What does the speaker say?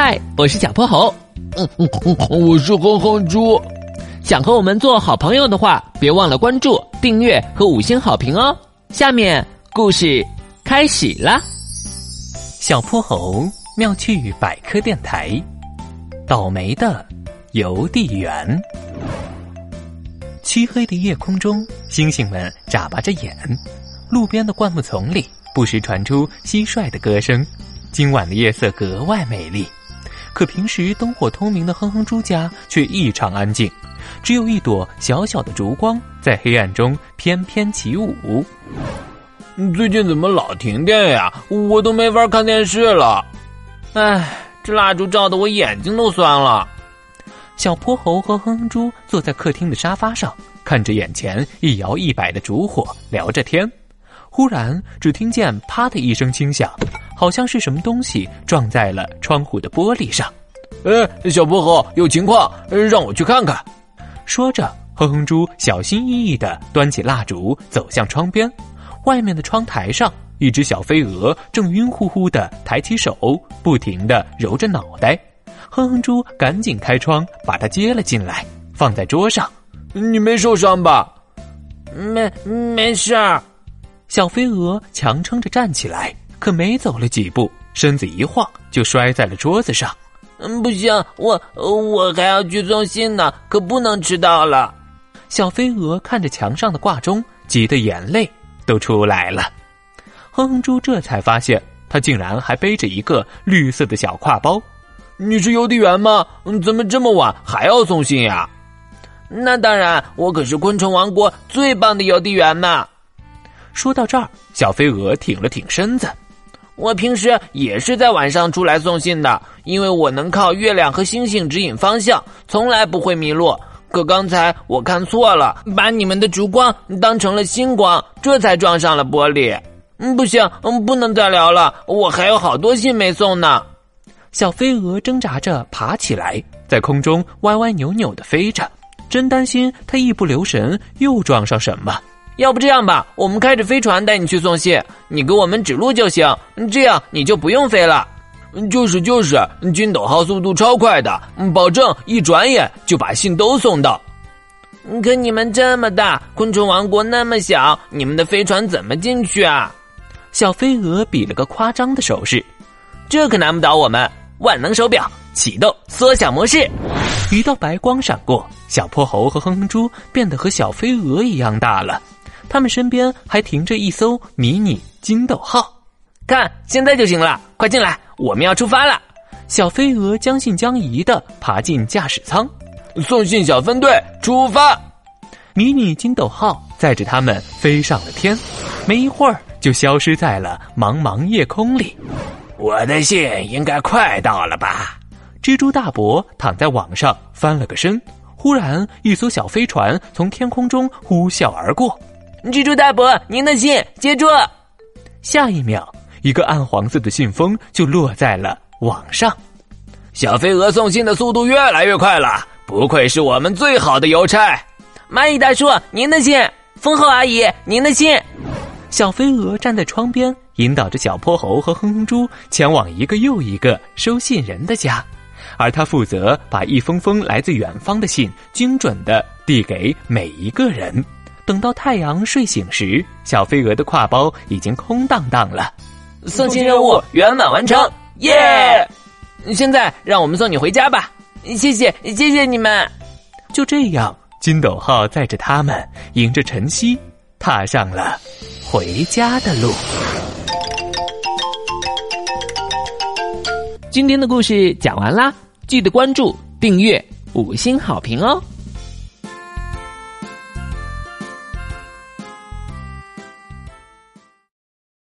嗨，我是小泼猴。嗯嗯嗯，我是哼哼猪。想和我们做好朋友的话，别忘了关注、订阅和五星好评哦。下面故事开始啦！小泼猴妙趣百科电台，倒霉的邮递员。漆黑的夜空中，星星们眨巴着眼。路边的灌木丛里，不时传出蟋蟀的歌声。今晚的夜色格外美丽，可平时灯火通明的哼哼猪家却异常安静，只有一朵小小的烛光在黑暗中翩翩起舞。最近怎么老停电呀？我都没法看电视了。唉，这蜡烛照得我眼睛都酸了。小泼猴和哼哼猪坐在客厅的沙发上，看着眼前一摇一摆的烛火，聊着天。忽然，只听见“啪”的一声轻响，好像是什么东西撞在了窗户的玻璃上。哎，小泼猴，有情况，让我去看看。说着，哼哼猪小心翼翼地端起蜡烛，走向窗边。外面的窗台上，一只小飞蛾正晕乎乎地抬起手，不停地揉着脑袋。哼哼猪赶紧开窗，把它接了进来，放在桌上。你没受伤吧？没，没事儿。小飞蛾强撑着站起来，可没走了几步，身子一晃就摔在了桌子上。嗯，不行，我我还要去送信呢，可不能迟到了。小飞蛾看着墙上的挂钟，急得眼泪都出来了。哼哼猪这才发现，他竟然还背着一个绿色的小挎包。你是邮递员吗？怎么这么晚还要送信呀？那当然，我可是昆虫王国最棒的邮递员呢。说到这儿，小飞蛾挺了挺身子。我平时也是在晚上出来送信的，因为我能靠月亮和星星指引方向，从来不会迷路。可刚才我看错了，把你们的烛光当成了星光，这才撞上了玻璃。嗯，不行，嗯，不能再聊了，我还有好多信没送呢。小飞蛾挣扎着爬起来，在空中歪歪扭扭的飞着，真担心它一不留神又撞上什么。要不这样吧，我们开着飞船带你去送信，你给我们指路就行，这样你就不用飞了。就是就是，军斗号速度超快的，保证一转眼就把信都送到。可你们这么大，昆虫王国那么小，你们的飞船怎么进去啊？小飞蛾比了个夸张的手势，这可难不倒我们。万能手表启动缩小模式，一道白光闪过，小泼猴和哼哼猪变得和小飞蛾一样大了。他们身边还停着一艘迷你金斗号，看，现在就行了，快进来，我们要出发了。小飞蛾将信将疑的爬进驾驶舱，送信小分队出发。迷你金斗号载着他们飞上了天，没一会儿就消失在了茫茫夜空里。我的信应该快到了吧？蜘蛛大伯躺在网上翻了个身，忽然一艘小飞船从天空中呼啸而过。蜘蛛大伯，您的信接住。下一秒，一个暗黄色的信封就落在了网上。小飞蛾送信的速度越来越快了，不愧是我们最好的邮差。蚂蚁大叔，您的信。蜂后阿姨，您的信。小飞蛾站在窗边，引导着小泼猴和哼哼猪前往一个又一个收信人的家，而他负责把一封封来自远方的信精准的递给每一个人。等到太阳睡醒时，小飞蛾的挎包已经空荡荡了。送信任务圆满完成，耶！现在让我们送你回家吧。谢谢，谢谢你们。就这样，金斗号载着他们，迎着晨曦，踏上了回家的路。今天的故事讲完啦，记得关注、订阅、五星好评哦。